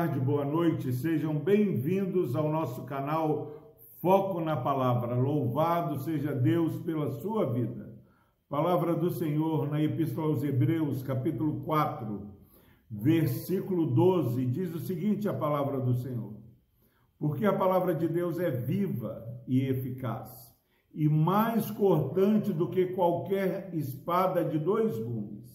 tarde, boa noite, sejam bem-vindos ao nosso canal Foco na Palavra. Louvado seja Deus pela sua vida. Palavra do Senhor na Epístola aos Hebreus, capítulo 4, versículo 12, diz o seguinte: a palavra do Senhor. Porque a palavra de Deus é viva e eficaz, e mais cortante do que qualquer espada de dois gumes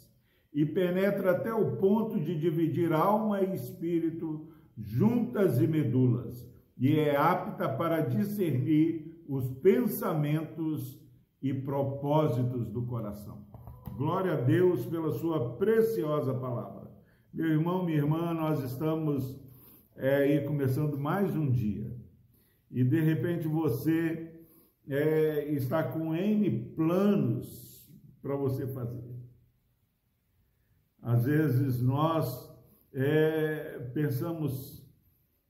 e penetra até o ponto de dividir alma e espírito, juntas e medulas, e é apta para discernir os pensamentos e propósitos do coração. Glória a Deus pela sua preciosa palavra. Meu irmão, minha irmã, nós estamos é, aí começando mais um dia e de repente você é, está com N planos para você fazer. Às vezes nós é, pensamos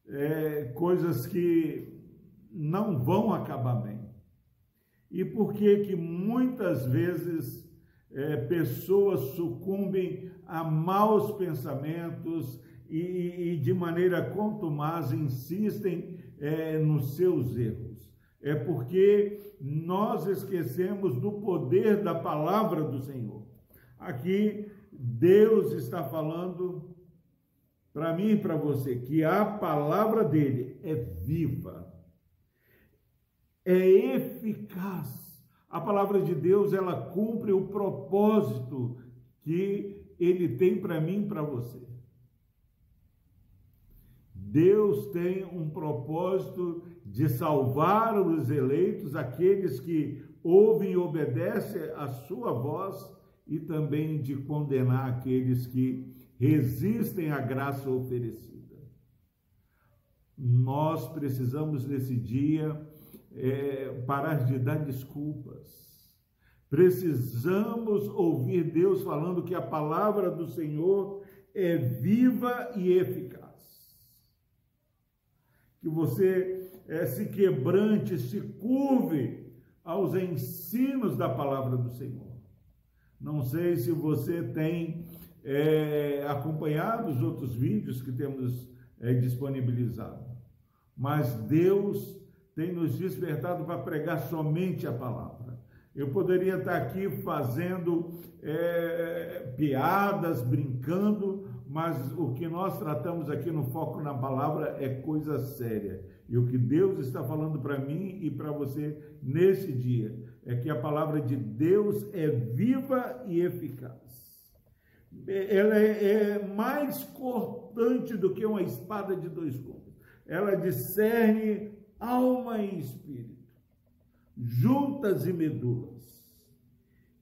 é, coisas que não vão acabar bem. E por que que muitas vezes é, pessoas sucumbem a maus pensamentos e, e de maneira contumaz insistem é, nos seus erros? É porque nós esquecemos do poder da palavra do Senhor. Aqui Deus está falando para mim e para você que a palavra dele é viva, é eficaz. A palavra de Deus, ela cumpre o propósito que ele tem para mim e para você. Deus tem um propósito de salvar os eleitos, aqueles que ouvem e obedecem a sua voz e também de condenar aqueles que resistem à graça oferecida. Nós precisamos nesse dia é, parar de dar desculpas. Precisamos ouvir Deus falando que a palavra do Senhor é viva e eficaz. Que você é, se quebrante, se curve aos ensinos da palavra do Senhor. Não sei se você tem é, acompanhado os outros vídeos que temos é, disponibilizado, mas Deus tem nos despertado para pregar somente a palavra. Eu poderia estar aqui fazendo é, piadas, brincando, mas o que nós tratamos aqui no Foco na Palavra é coisa séria. E o que Deus está falando para mim e para você nesse dia é que a palavra de Deus é viva e eficaz. Ela é, é mais cortante do que uma espada de dois gumes. Ela discerne alma e espírito, juntas e medulas,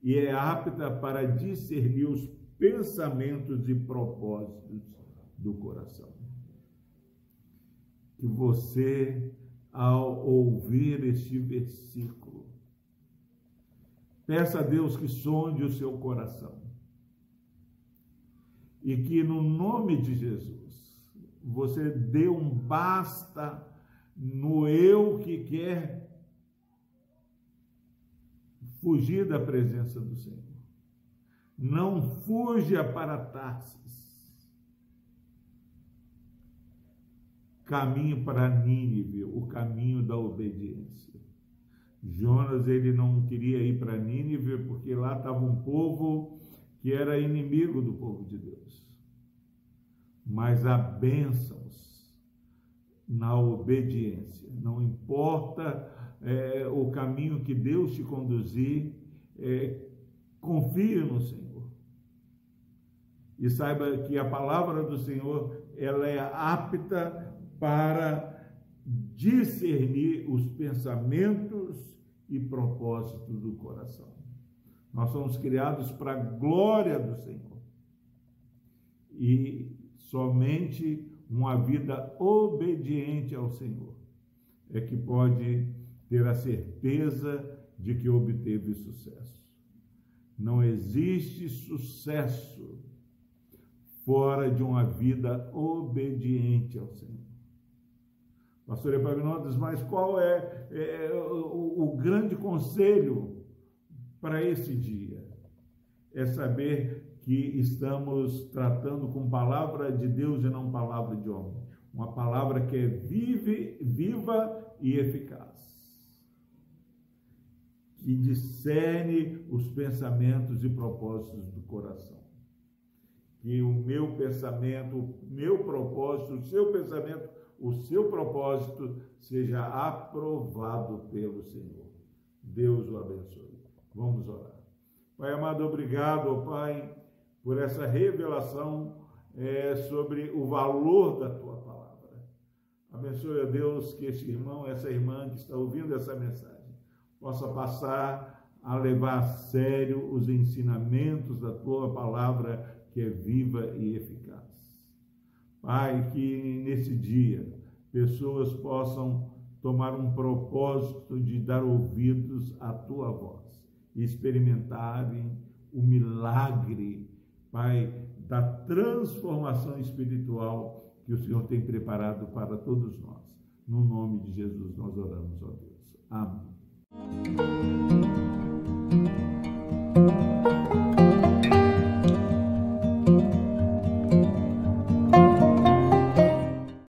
e é apta para discernir os pensamentos e propósitos do coração. Que você, ao ouvir este versículo, Peça a Deus que sonde o seu coração. E que no nome de Jesus você dê um basta no eu que quer fugir da presença do Senhor. Não fuja para Tarsis. Caminho para Nínive, o caminho da obediência. Jonas ele não queria ir para Nínive porque lá estava um povo que era inimigo do povo de Deus. Mas há bênçãos na obediência. Não importa é, o caminho que Deus te conduzir, é, confie no Senhor. E saiba que a palavra do Senhor ela é apta para discernir os pensamentos e propósitos do coração. Nós somos criados para a glória do Senhor. E somente uma vida obediente ao Senhor é que pode ter a certeza de que obteve sucesso. Não existe sucesso fora de uma vida obediente ao Senhor. Pastor Epaminondas, mas qual é, é o, o grande conselho para esse dia? É saber que estamos tratando com palavra de Deus e não palavra de homem. Uma palavra que é vive, viva e eficaz. Que discerne os pensamentos e propósitos do coração. Que o meu pensamento, o meu propósito, o seu pensamento, o seu propósito seja aprovado pelo Senhor. Deus o abençoe. Vamos orar. Pai amado, obrigado, Pai por essa revelação é, sobre o valor da tua palavra. Abençoe a Deus que este irmão, essa irmã que está ouvindo essa mensagem, possa passar a levar a sério os ensinamentos da tua palavra que é viva e eficaz. Pai, que nesse dia pessoas possam tomar um propósito de dar ouvidos à tua voz e experimentarem o milagre Pai, da transformação espiritual que o Senhor tem preparado para todos nós. No nome de Jesus nós oramos, ó Deus. Amém.